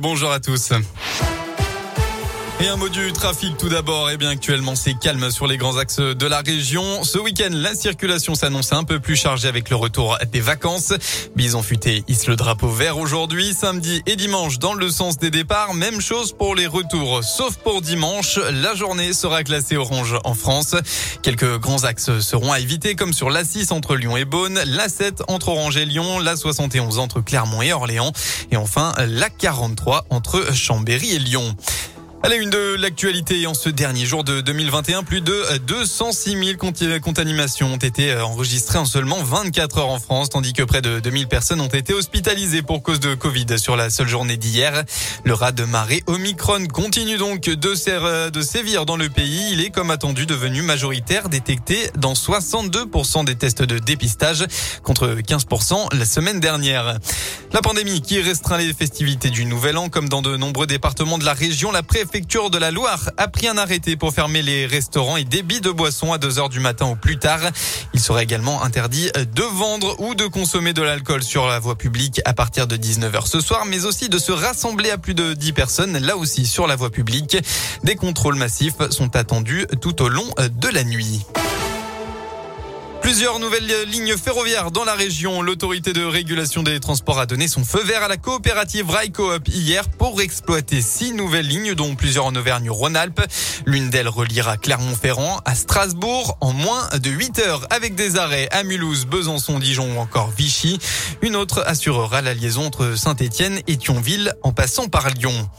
bonjour à tous. Et un mot du trafic tout d'abord. Eh bien, actuellement, c'est calme sur les grands axes de la région. Ce week-end, la circulation s'annonce un peu plus chargée avec le retour des vacances. Bison futé hisse le drapeau vert aujourd'hui, samedi et dimanche dans le sens des départs. Même chose pour les retours, sauf pour dimanche. La journée sera classée orange en France. Quelques grands axes seront à éviter, comme sur l'A6 entre Lyon et Beaune, l'A7 entre Orange et Lyon, la 71 entre Clermont et Orléans, et enfin la 43 entre Chambéry et Lyon. À la une de l'actualité, en ce dernier jour de 2021, plus de 206 000 contaminations ont été enregistrées en seulement 24 heures en France, tandis que près de 2000 personnes ont été hospitalisées pour cause de Covid sur la seule journée d'hier. Le rat de marée Omicron continue donc de, de sévir dans le pays. Il est, comme attendu, devenu majoritaire, détecté dans 62% des tests de dépistage, contre 15% la semaine dernière. La pandémie qui restreint les festivités du Nouvel An, comme dans de nombreux départements de la région, la de la Loire a pris un arrêté pour fermer les restaurants et débits de boissons à 2 heures du matin ou plus tard. Il serait également interdit de vendre ou de consommer de l'alcool sur la voie publique à partir de 19h ce soir, mais aussi de se rassembler à plus de 10 personnes, là aussi sur la voie publique. Des contrôles massifs sont attendus tout au long de la nuit. Plusieurs nouvelles lignes ferroviaires dans la région. L'autorité de régulation des transports a donné son feu vert à la coopérative Railcoop hier pour exploiter six nouvelles lignes, dont plusieurs en Auvergne-Rhône-Alpes. L'une d'elles reliera Clermont-Ferrand à Strasbourg en moins de 8 heures avec des arrêts à Mulhouse, Besançon, Dijon ou encore Vichy. Une autre assurera la liaison entre Saint-Étienne et Thionville en passant par Lyon.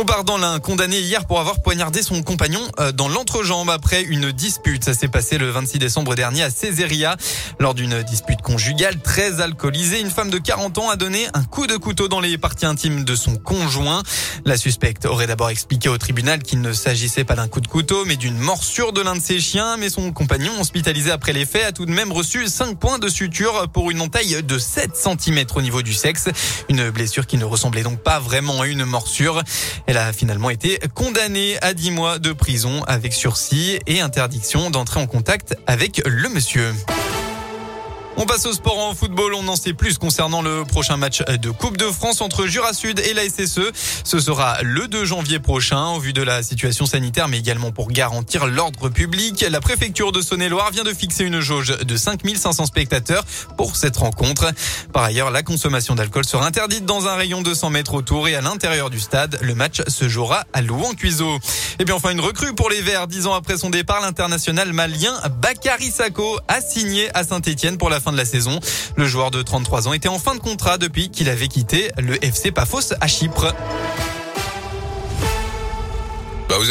On part dans l'un condamné hier pour avoir poignardé son compagnon euh, dans l'entrejambe après une dispute. Ça s'est passé le 26 décembre dernier à Césaria. Lors d'une dispute conjugale très alcoolisée, une femme de 40 ans a donné un coup de couteau dans les parties intimes de son conjoint. La suspecte aurait d'abord expliqué au tribunal qu'il ne s'agissait pas d'un coup de couteau, mais d'une morsure de l'un de ses chiens. Mais son compagnon, hospitalisé après les faits, a tout de même reçu 5 points de suture pour une entaille de 7 cm au niveau du sexe. Une blessure qui ne ressemblait donc pas vraiment à une morsure. Elle a finalement été condamnée à 10 mois de prison avec sursis et interdiction d'entrer en contact avec le monsieur. On passe au sport en football. On en sait plus concernant le prochain match de Coupe de France entre Jura Sud et la SSE. Ce sera le 2 janvier prochain, au vu de la situation sanitaire, mais également pour garantir l'ordre public. La préfecture de Saône-et-Loire vient de fixer une jauge de 5500 spectateurs pour cette rencontre. Par ailleurs, la consommation d'alcool sera interdite dans un rayon de 100 mètres autour et à l'intérieur du stade. Le match se jouera à Louan-Cuiseau. Et bien enfin, une recrue pour les Verts. Dix ans après son départ, l'international malien Bakary Sako a signé à Saint-Etienne pour la de la saison. Le joueur de 33 ans était en fin de contrat depuis qu'il avait quitté le FC Paphos à Chypre.